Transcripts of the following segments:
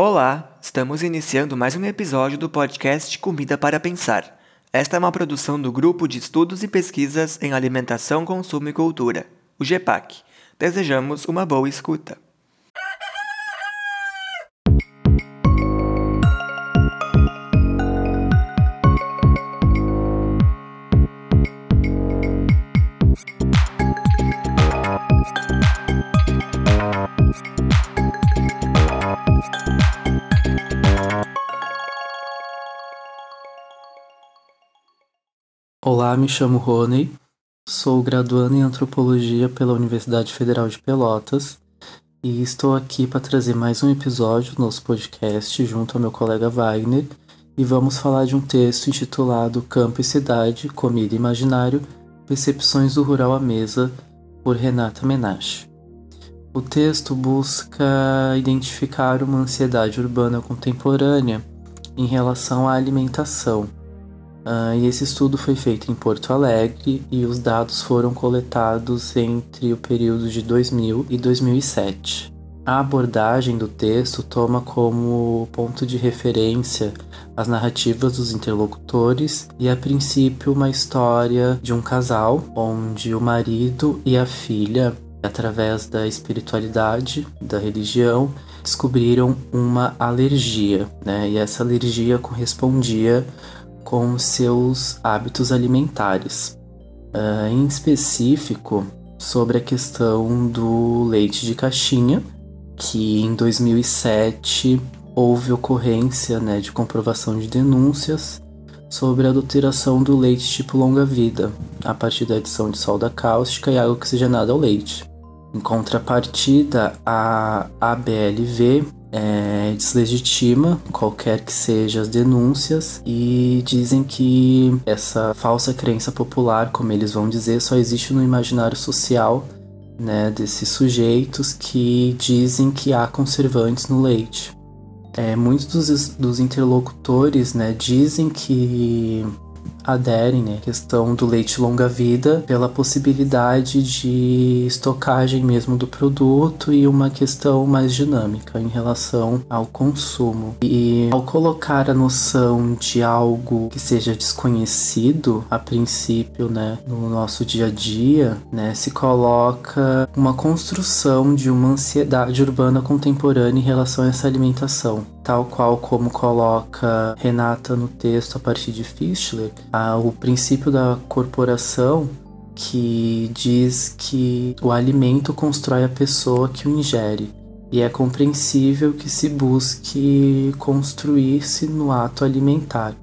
Olá, estamos iniciando mais um episódio do podcast Comida para Pensar. Esta é uma produção do Grupo de Estudos e Pesquisas em Alimentação, Consumo e Cultura, o GEPAC. Desejamos uma boa escuta. Olá, me chamo Rony, sou graduando em Antropologia pela Universidade Federal de Pelotas e estou aqui para trazer mais um episódio do nosso podcast junto ao meu colega Wagner e vamos falar de um texto intitulado Campo e Cidade, Comida e Imaginário, Percepções do Rural à Mesa, por Renata Menache. O texto busca identificar uma ansiedade urbana contemporânea em relação à alimentação Uh, e esse estudo foi feito em Porto Alegre e os dados foram coletados entre o período de 2000 e 2007. A abordagem do texto toma como ponto de referência as narrativas dos interlocutores e, a princípio, uma história de um casal onde o marido e a filha, através da espiritualidade, da religião, descobriram uma alergia, né? E essa alergia correspondia com seus hábitos alimentares. Uh, em específico, sobre a questão do leite de caixinha, que em 2007 houve ocorrência né, de comprovação de denúncias sobre a adulteração do leite tipo longa-vida, a partir da adição de solda cáustica e água oxigenada ao leite. Em contrapartida, a ABLV é, deslegitima qualquer que sejam as denúncias e dizem que essa falsa crença popular, como eles vão dizer, só existe no imaginário social né, desses sujeitos que dizem que há conservantes no leite. É, muitos dos, dos interlocutores né, dizem que aderem né, questão do leite longa-vida pela possibilidade de estocagem mesmo do produto e uma questão mais dinâmica em relação ao consumo. E ao colocar a noção de algo que seja desconhecido a princípio, né, no nosso dia a dia, né, se coloca uma construção de uma ansiedade urbana contemporânea em relação a essa alimentação tal qual como coloca Renata no texto a partir de Fischler, o princípio da corporação que diz que o alimento constrói a pessoa que o ingere. E é compreensível que se busque construir-se no ato alimentar.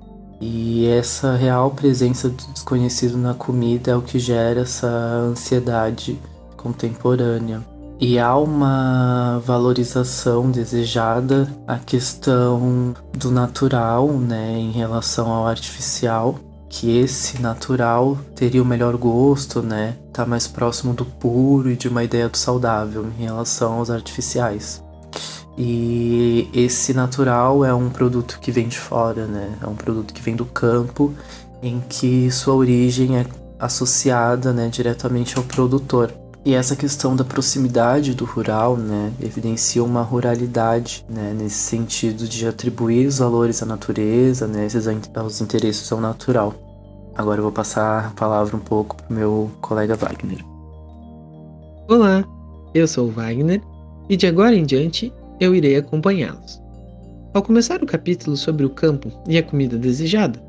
E essa real presença do desconhecido na comida é o que gera essa ansiedade contemporânea. E há uma valorização desejada a questão do natural, né, em relação ao artificial, que esse natural teria o melhor gosto, né, tá mais próximo do puro e de uma ideia do saudável em relação aos artificiais. E esse natural é um produto que vem de fora, né? É um produto que vem do campo, em que sua origem é associada, né, diretamente ao produtor. E essa questão da proximidade do rural, né, evidencia uma ruralidade, né, nesse sentido de atribuir os valores à natureza, né, aos interesses ao natural. Agora eu vou passar a palavra um pouco para o meu colega Wagner. Olá, eu sou o Wagner e de agora em diante eu irei acompanhá-los. Ao começar o capítulo sobre o campo e a comida desejada,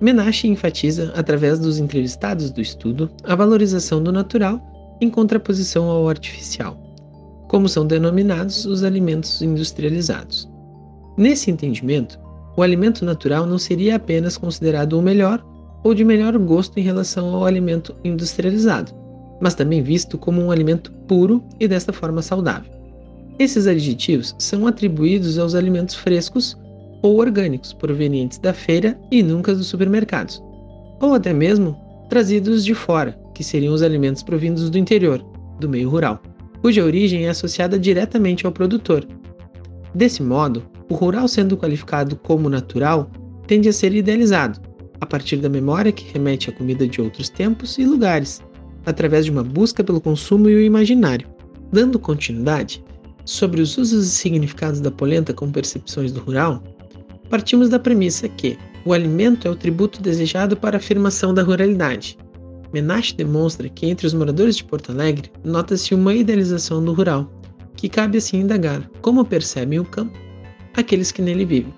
Menashe enfatiza, através dos entrevistados do estudo, a valorização do natural em contraposição ao artificial, como são denominados os alimentos industrializados. Nesse entendimento, o alimento natural não seria apenas considerado o melhor ou de melhor gosto em relação ao alimento industrializado, mas também visto como um alimento puro e desta forma saudável. Esses adjetivos são atribuídos aos alimentos frescos ou orgânicos provenientes da feira e nunca dos supermercados, ou até mesmo trazidos de fora, que seriam os alimentos provindos do interior, do meio rural, cuja origem é associada diretamente ao produtor. Desse modo, o rural sendo qualificado como natural tende a ser idealizado, a partir da memória que remete à comida de outros tempos e lugares, através de uma busca pelo consumo e o imaginário. Dando continuidade, sobre os usos e significados da polenta com percepções do rural, partimos da premissa que o alimento é o tributo desejado para a afirmação da ruralidade. Menache demonstra que entre os moradores de Porto Alegre nota-se uma idealização do rural, que cabe assim indagar como percebem o campo aqueles que nele vivem.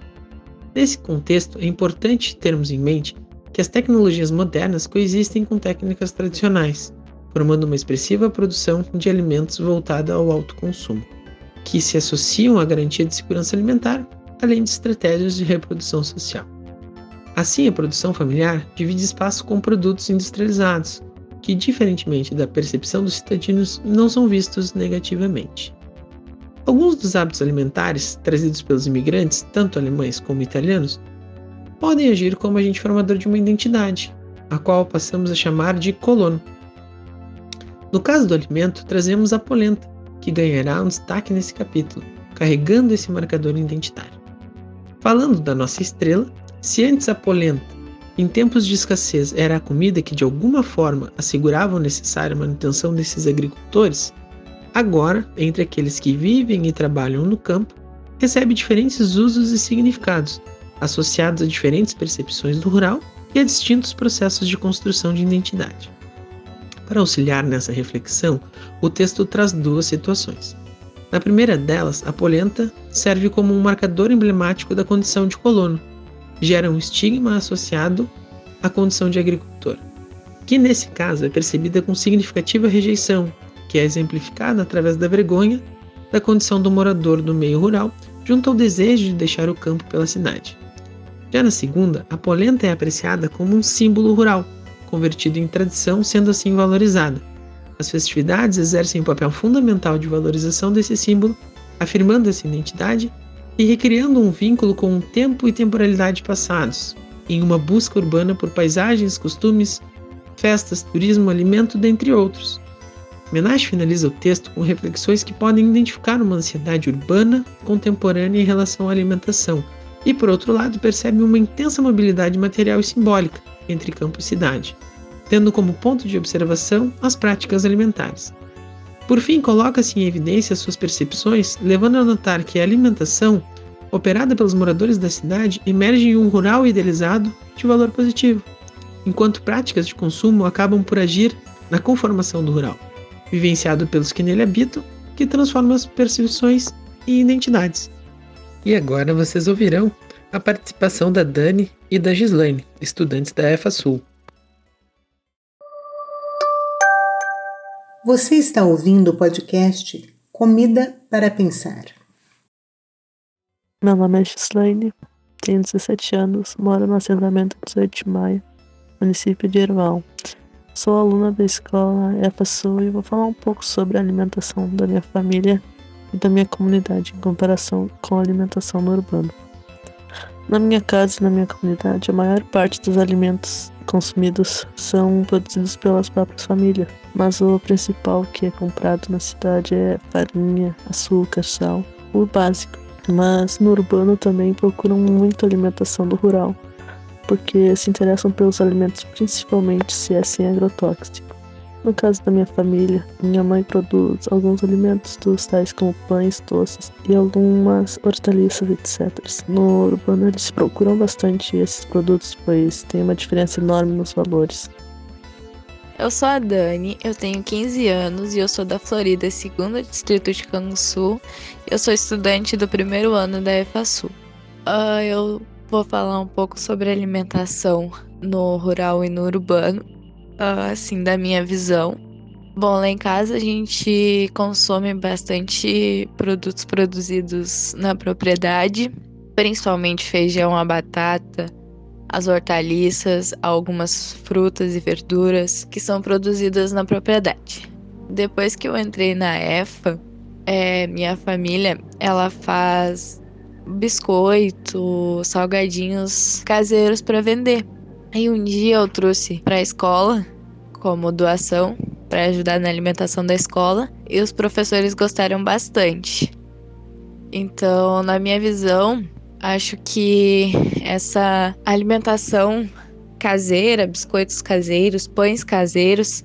Nesse contexto, é importante termos em mente que as tecnologias modernas coexistem com técnicas tradicionais, formando uma expressiva produção de alimentos voltada ao alto consumo, que se associam à garantia de segurança alimentar, além de estratégias de reprodução social. Assim, a produção familiar divide espaço com produtos industrializados, que, diferentemente da percepção dos cidadãos, não são vistos negativamente. Alguns dos hábitos alimentares trazidos pelos imigrantes, tanto alemães como italianos, podem agir como agente formador de uma identidade, a qual passamos a chamar de colono. No caso do alimento, trazemos a polenta, que ganhará um destaque nesse capítulo, carregando esse marcador identitário. Falando da nossa estrela, se antes a polenta, em tempos de escassez, era a comida que de alguma forma assegurava a necessária manutenção desses agricultores, agora, entre aqueles que vivem e trabalham no campo, recebe diferentes usos e significados, associados a diferentes percepções do rural e a distintos processos de construção de identidade. Para auxiliar nessa reflexão, o texto traz duas situações. Na primeira delas, a polenta serve como um marcador emblemático da condição de colono, gera um estigma associado à condição de agricultor, que nesse caso é percebida com significativa rejeição, que é exemplificada através da vergonha da condição do morador do meio rural junto ao desejo de deixar o campo pela cidade. Já na segunda, a polenta é apreciada como um símbolo rural, convertido em tradição, sendo assim valorizada. As festividades exercem um papel fundamental de valorização desse símbolo, afirmando essa identidade e recriando um vínculo com o tempo e temporalidade passados, em uma busca urbana por paisagens, costumes, festas, turismo, alimento, dentre outros. Menage finaliza o texto com reflexões que podem identificar uma ansiedade urbana contemporânea em relação à alimentação, e por outro lado percebe uma intensa mobilidade material e simbólica entre campo e cidade, tendo como ponto de observação as práticas alimentares. Por fim, coloca-se em evidência suas percepções, levando a notar que a alimentação, operada pelos moradores da cidade, emerge em um rural idealizado de valor positivo, enquanto práticas de consumo acabam por agir na conformação do rural, vivenciado pelos que nele habitam, que transforma as percepções em identidades. E agora vocês ouvirão a participação da Dani e da Gislaine, estudantes da EFASUL. Você está ouvindo o podcast Comida para Pensar. Meu nome é Gislaine, tenho 17 anos, moro no assentamento 18 de maio, município de Irmão. Sou aluna da escola EFASUL e vou falar um pouco sobre a alimentação da minha família e da minha comunidade em comparação com a alimentação no urbano. Na minha casa e na minha comunidade, a maior parte dos alimentos consumidos são produzidos pelas próprias famílias, mas o principal que é comprado na cidade é farinha, açúcar, sal, o básico. Mas no urbano também procuram muito alimentação do rural, porque se interessam pelos alimentos principalmente se é sem agrotóxico. No caso da minha família, minha mãe produz alguns alimentos dos tais como pães, doces e algumas hortaliças, etc. No urbano eles procuram bastante esses produtos, pois tem uma diferença enorme nos valores. Eu sou a Dani, eu tenho 15 anos e eu sou da Florida, segundo distrito de Canguçu. Eu sou estudante do primeiro ano da EFASU. Uh, eu vou falar um pouco sobre alimentação no rural e no urbano assim, da minha visão. Bom, lá em casa a gente consome bastante produtos produzidos na propriedade, principalmente feijão, a batata, as hortaliças, algumas frutas e verduras que são produzidas na propriedade. Depois que eu entrei na EFA, é, minha família ela faz biscoito, salgadinhos caseiros para vender. Aí um dia eu trouxe para a escola como doação para ajudar na alimentação da escola e os professores gostaram bastante. Então, na minha visão, acho que essa alimentação caseira, biscoitos caseiros, pães caseiros,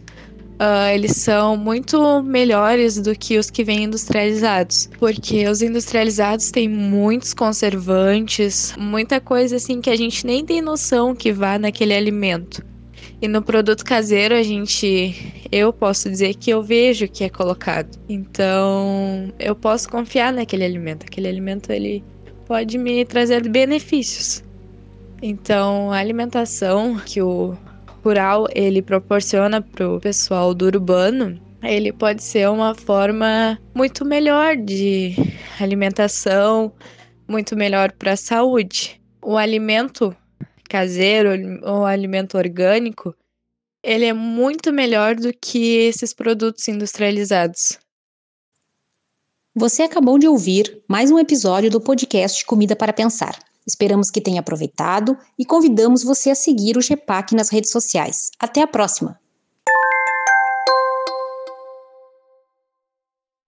uh, eles são muito melhores do que os que vêm industrializados, porque os industrializados têm muitos conservantes, muita coisa assim que a gente nem tem noção que vá naquele alimento. E no produto caseiro a gente, eu posso dizer que eu vejo que é colocado. Então, eu posso confiar naquele alimento. Aquele alimento ele pode me trazer benefícios. Então, a alimentação que o rural ele proporciona para o pessoal do urbano, ele pode ser uma forma muito melhor de alimentação, muito melhor para a saúde. O alimento caseiro, o alimento orgânico, ele é muito melhor do que esses produtos industrializados. Você acabou de ouvir mais um episódio do podcast Comida para Pensar. Esperamos que tenha aproveitado e convidamos você a seguir o GEPAC nas redes sociais. Até a próxima!